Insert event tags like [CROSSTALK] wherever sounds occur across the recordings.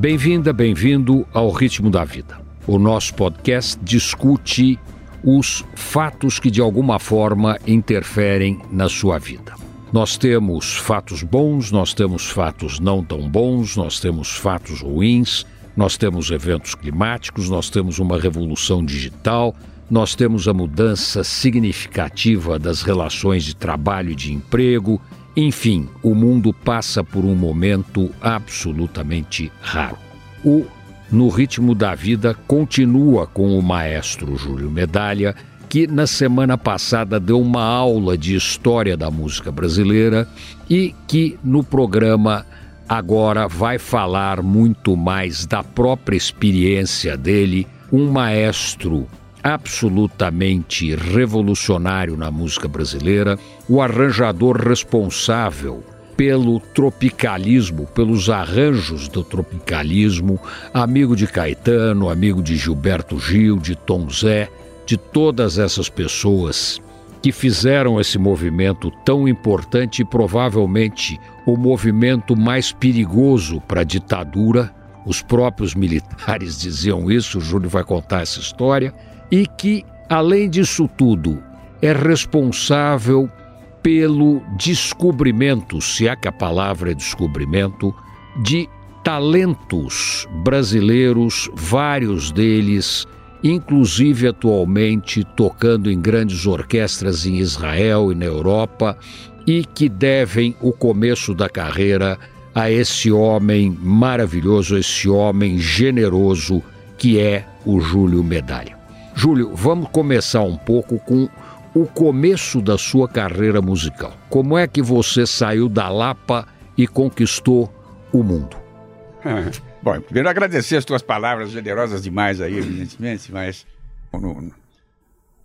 Bem-vinda, bem-vindo ao Ritmo da Vida. O nosso podcast discute os fatos que de alguma forma interferem na sua vida. Nós temos fatos bons, nós temos fatos não tão bons, nós temos fatos ruins, nós temos eventos climáticos, nós temos uma revolução digital, nós temos a mudança significativa das relações de trabalho e de emprego, enfim, o mundo passa por um momento absolutamente raro. O No Ritmo da Vida continua com o maestro Júlio Medalha, que na semana passada deu uma aula de história da música brasileira e que no programa agora vai falar muito mais da própria experiência dele, um maestro absolutamente revolucionário na música brasileira, o arranjador responsável pelo tropicalismo, pelos arranjos do tropicalismo, amigo de Caetano, amigo de Gilberto Gil, de Tom Zé, de todas essas pessoas que fizeram esse movimento tão importante e provavelmente o movimento mais perigoso para a ditadura. Os próprios militares [LAUGHS] diziam isso, o Júlio vai contar essa história, e que, além disso tudo, é responsável pelo descobrimento, se é que a palavra é descobrimento, de talentos brasileiros, vários deles inclusive atualmente tocando em grandes orquestras em Israel e na Europa, e que devem o começo da carreira a esse homem maravilhoso, esse homem generoso que é o Júlio Medalha. Júlio, vamos começar um pouco com o começo da sua carreira musical. Como é que você saiu da Lapa e conquistou o mundo? [LAUGHS] Bom, primeiro agradecer as tuas palavras generosas demais aí, evidentemente, mas no,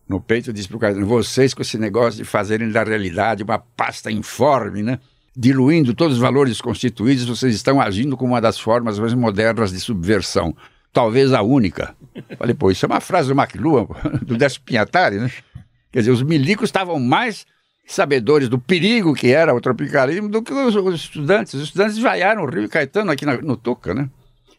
no peito diz pro cara, vocês com esse negócio de fazerem da realidade uma pasta informe, né? Diluindo todos os valores constituídos, vocês estão agindo como uma das formas mais modernas de subversão. Talvez a única. Falei, pô, isso é uma frase do McLuhan, [LAUGHS] do Décio Pinhatari, né? Quer dizer, os milicos estavam mais sabedores do perigo que era o tropicalismo do que os, os estudantes. Os estudantes vaiaram o Rio Caetano aqui na, no Tuca, né?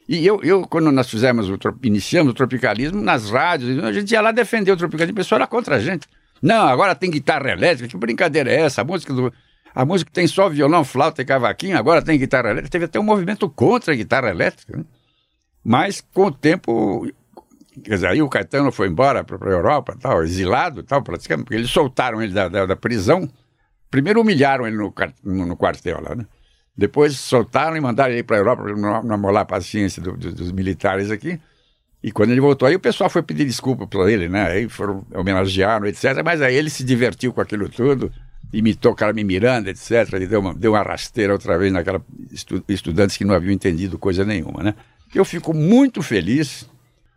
E eu, eu, quando nós fizemos o, iniciamos o tropicalismo nas rádios, a gente ia lá defender o tropicalismo, o pessoal era contra a gente. Não, agora tem guitarra elétrica, que brincadeira é essa? A música do, a música tem só violão, flauta e cavaquinho, agora tem guitarra elétrica. Teve até um movimento contra a guitarra elétrica. Né? Mas com o tempo, quer dizer, aí o Caetano foi embora para a Europa, tal, exilado, tal, praticamente, porque eles soltaram ele da, da, da prisão. Primeiro humilharam ele no, no, no quartel lá, né? Depois soltaram e mandaram ele para a Europa para não amolar a paciência do, do, dos militares aqui. E quando ele voltou aí, o pessoal foi pedir desculpa para ele, né? Aí foram homenagearam, etc. Mas aí ele se divertiu com aquilo tudo, imitou Carmen Miranda, etc. Ele deu uma, deu uma rasteira outra vez naquela estu, estudantes que não haviam entendido coisa nenhuma, né? Eu fico muito feliz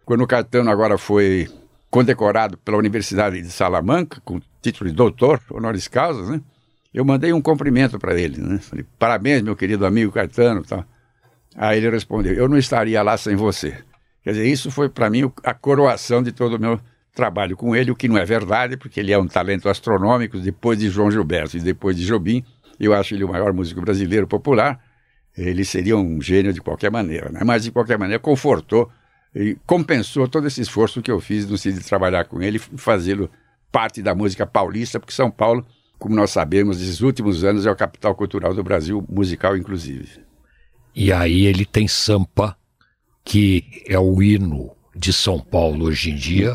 quando o Caetano agora foi condecorado pela Universidade de Salamanca com título de doutor, honoris causa, né? eu mandei um cumprimento para ele, né? Falei, parabéns, meu querido amigo Caetano. Tá? Aí ele respondeu, eu não estaria lá sem você. Quer dizer, isso foi para mim a coroação de todo o meu trabalho com ele, o que não é verdade, porque ele é um talento astronômico, depois de João Gilberto e depois de Jobim, eu acho ele o maior músico brasileiro popular, ele seria um gênio de qualquer maneira, né? mas de qualquer maneira confortou e compensou todo esse esforço que eu fiz no sentido de trabalhar com ele fazê-lo parte da música paulista, porque São Paulo como nós sabemos, nesses últimos anos é a capital cultural do Brasil, musical inclusive. E aí ele tem Sampa, que é o hino de São Paulo hoje em dia,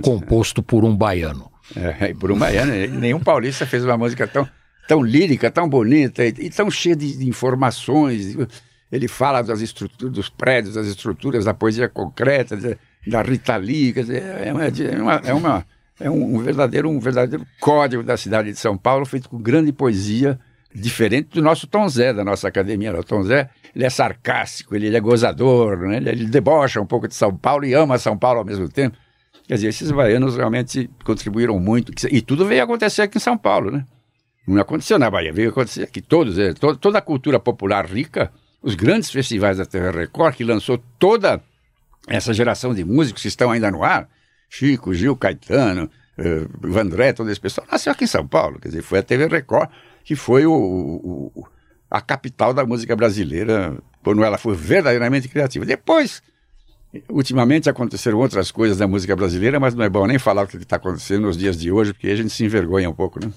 composto né? por um baiano. É, [LAUGHS] por um baiano. Nenhum paulista fez uma música tão, tão lírica, tão bonita e, e tão cheia de, informações. Ele fala das estruturas, dos prédios, das estruturas, da poesia concreta, da Rita Lee. Quer dizer, é, uma, é uma, é é um, verdadeiro, um verdadeiro código da cidade de São Paulo, feito com grande poesia, diferente do nosso Tom Zé, da nossa academia. O Tom Zé, ele é sarcástico, ele, ele é gozador, né? ele, ele, debocha um pouco de São Paulo e ama São Paulo ao mesmo tempo. Quer dizer, esses baianos realmente contribuíram muito. E tudo veio acontecer aqui em São Paulo, né? Não aconteceu na Bahia, veio acontecer aqui. Todos, é, to, toda a cultura popular rica, os grandes festivais da TV Record, que lançou toda essa geração de músicos que estão ainda no ar, Chico, Gil, Caetano, uh, Vandré, todo esse pessoal, nasceu aqui em São Paulo. Quer dizer, foi a TV Record que foi o, o, a capital da música brasileira, quando ela foi verdadeiramente criativa. Depois, ultimamente aconteceram outras coisas da música brasileira, mas não é bom nem falar o que está acontecendo nos dias de hoje, porque a gente se envergonha um pouco, né?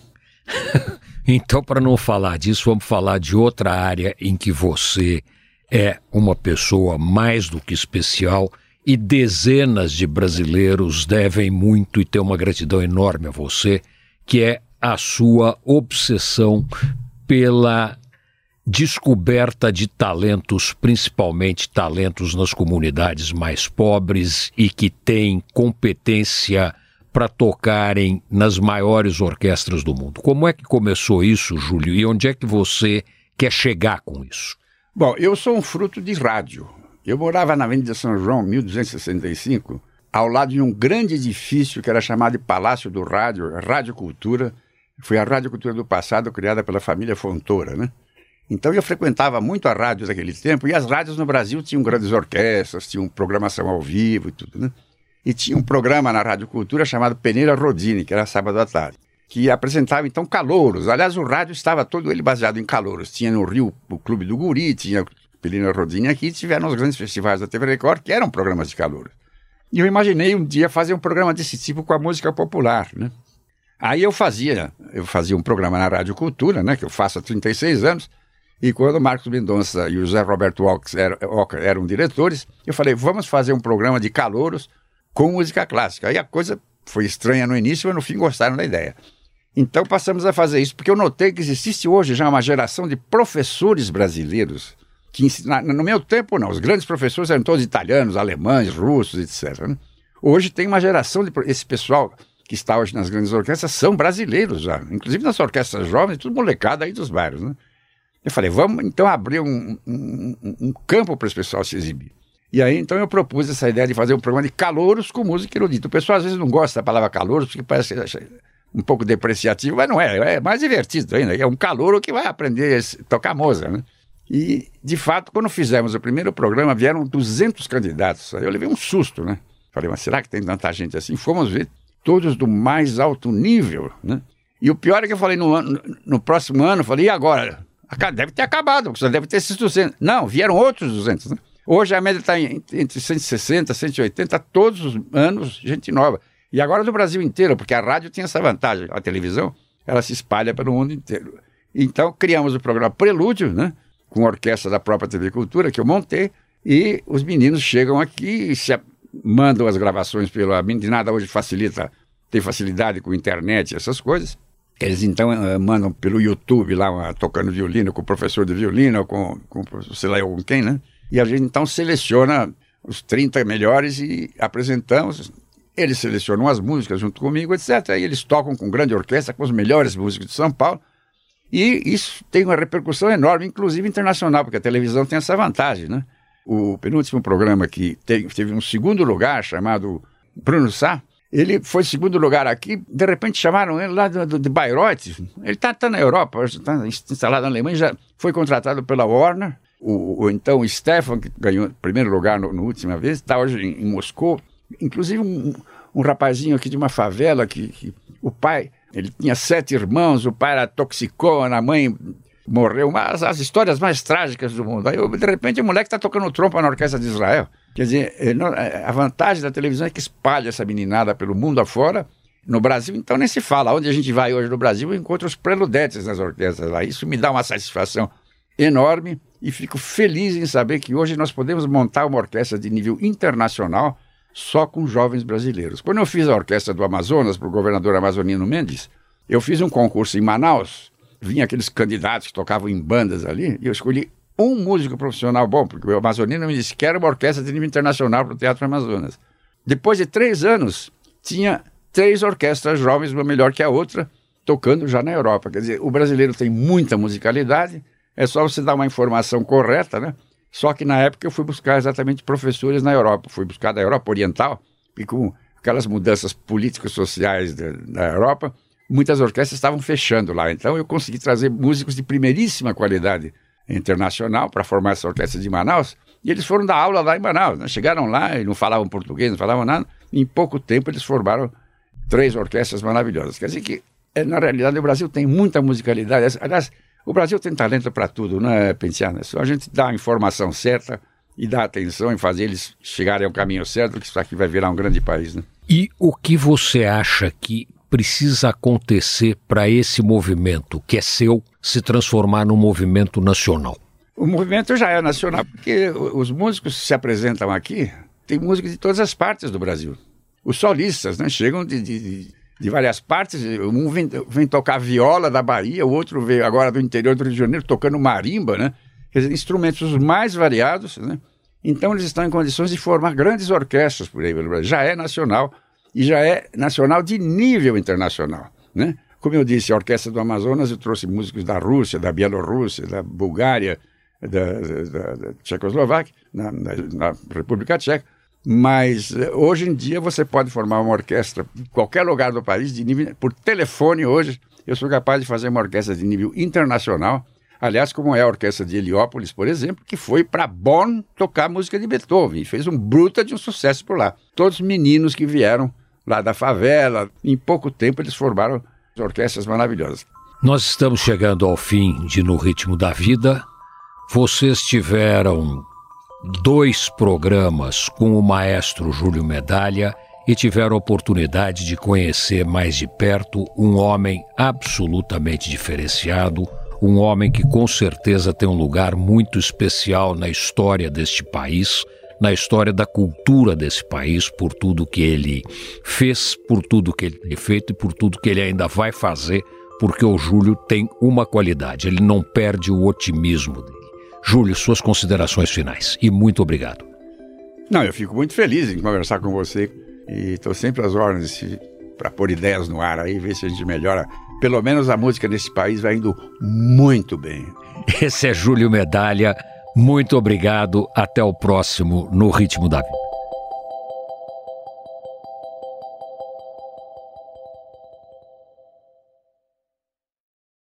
[LAUGHS] então, para não falar disso, vamos falar de outra área em que você é uma pessoa mais do que especial e dezenas de brasileiros devem muito e têm uma gratidão enorme a você, que é a sua obsessão pela descoberta de talentos, principalmente talentos nas comunidades mais pobres e que têm competência para tocarem nas maiores orquestras do mundo. Como é que começou isso, Júlio? E onde é que você quer chegar com isso? Bom, eu sou um fruto de rádio. Eu morava na Avenida São João, 1265, ao lado de um grande edifício que era chamado de Palácio do Rádio, Rádio Cultura. Foi a Rádio Cultura do passado, criada pela família Fontoura, né? Então eu frequentava muito a rádio daquele tempo, e as rádios no Brasil tinham grandes orquestras, tinham programação ao vivo e tudo, né? E tinha um programa na Rádio Cultura chamado Peneira Rodini, que era sábado à tarde, que apresentava então calouros. Aliás, o rádio estava todo ele baseado em calouros. Tinha no Rio o Clube do Guri, tinha Pelina Rodini aqui, tiveram os grandes festivais da TV Record, que eram programas de calor. E eu imaginei um dia fazer um programa desse tipo com a música popular, né? Aí eu fazia, eu fazia um programa na Rádio Cultura, né, que eu faço há 36 anos, e quando Marcos Mendonça e o José Roberto Walker eram, eram diretores, eu falei, vamos fazer um programa de calouros com música clássica. Aí a coisa foi estranha no início, mas no fim gostaram da ideia. Então passamos a fazer isso, porque eu notei que existe hoje já uma geração de professores brasileiros que no meu tempo não, os grandes professores eram todos italianos, alemães, russos, etc. Né? Hoje tem uma geração de esse pessoal que está hoje nas grandes orquestras são brasileiros já, inclusive nas orquestras jovens, tudo molecada aí dos bairros, né? Eu falei, vamos então abrir um, um, um campo para esse pessoal se exibir. E aí então eu propus essa ideia de fazer um programa de calouros com música erudita. O pessoal às vezes não gosta da palavra calouros porque parece um pouco depreciativo, mas não é, é mais divertido ainda. É um calouro que vai aprender a tocar Mozart, né? E, de fato, quando fizemos o primeiro programa, vieram 200 candidatos. Eu levei um susto, né? Falei, mas será que tem tanta gente assim? Fomos ver todos do mais alto nível, né? E o pior é que eu falei no, ano, no próximo ano, falei, e agora? Deve ter acabado, você deve ter esses 200. Não, vieram outros 200, né? Hoje a média está entre 160, 180, todos os anos, gente nova. E agora do Brasil inteiro, porque a rádio tem essa vantagem, a televisão, ela se espalha pelo mundo inteiro. Então criamos o programa Prelúdio, né? com a orquestra da própria TV Cultura, que eu montei, e os meninos chegam aqui e se mandam as gravações pela. A meninada hoje facilita, tem facilidade com internet, essas coisas. Eles então uh, mandam pelo YouTube lá, tocando violino, com o professor de violino, com, com sei lá com quem, né? E a gente então seleciona os 30 melhores e apresentamos. Eles selecionam as músicas junto comigo, etc. E eles tocam com grande orquestra, com os melhores músicos de São Paulo. E isso tem uma repercussão enorme, inclusive internacional, porque a televisão tem essa vantagem, né? O penúltimo programa que teve um segundo lugar, chamado Bruno Sá, ele foi segundo lugar aqui, de repente chamaram ele lá de, de Bayreuth, ele está tá na Europa, está instalado na Alemanha, já foi contratado pela Warner, o, o então Stefan, que ganhou primeiro lugar na última vez, está hoje em, em, Moscou, inclusive um, um rapazinho aqui de uma favela que, que o pai ele tinha sete irmãos, o pai era toxicona, a mãe morreu, mas as histórias mais trágicas do mundo. Aí, de repente, o moleque está tocando trompa na Orquestra de Israel. Quer dizer, eh, eh, a vantagem da televisão é que espalha essa meninada pelo mundo afora. No Brasil, então, nem se fala. Onde a gente vai hoje no Brasil, eu encontro os preludetes nas orquestras lá. Isso me dá uma satisfação enorme e fico feliz em saber que hoje nós podemos montar uma orquestra de nível internacional só com jovens brasileiros. Quando eu fiz a Orquestra do Amazonas para o governador Amazonino Mendes, eu fiz um concurso em Manaus, vinha aqueles candidatos que tocavam em bandas ali, e eu escolhi um músico profissional bom, porque o Amazonino me disse que era uma orquestra de nível internacional para o Teatro Amazonas. Depois de três anos, tinha três orquestras jovens, uma melhor que a outra, tocando já na Europa. Quer dizer, o brasileiro tem muita musicalidade, é só você dar uma informação correta, né? Só que na época eu fui buscar exatamente professores na Europa. Fui buscar da Europa Oriental, e com aquelas mudanças políticas sociais da, da Europa, muitas orquestras estavam fechando lá. Então eu consegui trazer músicos de primeiríssima qualidade internacional para formar essa orquestra de Manaus. E eles foram dar aula lá em Manaus. Né? Chegaram lá e não falavam português, não falavam nada. Em pouco tempo eles formaram três orquestras maravilhosas. Quer dizer que, eh, na realidade, o Brasil tem muita musicalidade. Aliás, O Brasil tem talento para tudo, não é? É só a gente dá a informação certa e dar atenção em fazer eles chegarem ao caminho certo, que isso aqui vai virar um grande país, né? E o que você acha que precisa acontecer para esse movimento, que é seu, se transformar num movimento nacional? O movimento já é nacional, porque os músicos que se apresentam aqui, tem músicos de todas as partes do Brasil. Os solistas, né, chegam de, de, de várias partes, um vem, vem, tocar viola da Bahia, o outro veio agora do interior do Rio de Janeiro tocando marimba, né? Quer dizer, instrumentos mais variados, né? Então eles estão em condições de formar grandes orquestras por aí pelo Brasil. Já é nacional e já é nacional de nível internacional, né? Como eu disse, a Orquestra do Amazonas eu trouxe músicos da Rússia, da Bielorrússia, da Bulgária, da, da, da Tchecoslováquia, na, na, na, República Tcheca, mas eh, hoje em dia você pode formar uma orquestra em qualquer lugar do país, de nível, por telefone hoje, eu sou capaz de fazer uma orquestra de nível internacional, aliás, como é a orquestra de Heliópolis, por exemplo, que foi para Bonn tocar música de Beethoven, e fez um bruta de um sucesso por lá. Todos meninos que vieram lá da favela, em pouco tempo eles formaram orquestras maravilhosas. Nós estamos chegando ao fim de No Ritmo da Vida, vocês tiveram dois programas com o maestro Júlio Medalha e tiveram a oportunidade de conhecer mais de perto um homem absolutamente diferenciado, um homem que com certeza tem um lugar muito especial na história deste país, na história da cultura desse país, por tudo que ele fez, por tudo que ele tem feito e por tudo que ele ainda vai fazer, porque o Júlio tem uma qualidade, ele não perde o otimismo dele. Júlio, suas considerações finais e muito obrigado. Não, eu fico muito feliz em conversar com você e estou sempre às ordens para pôr ideias no ar aí, ver se a gente melhora. Pelo menos a música nesse país vai indo muito bem. Esse é Júlio Medalha. Muito obrigado. Até o próximo No Ritmo da Vida.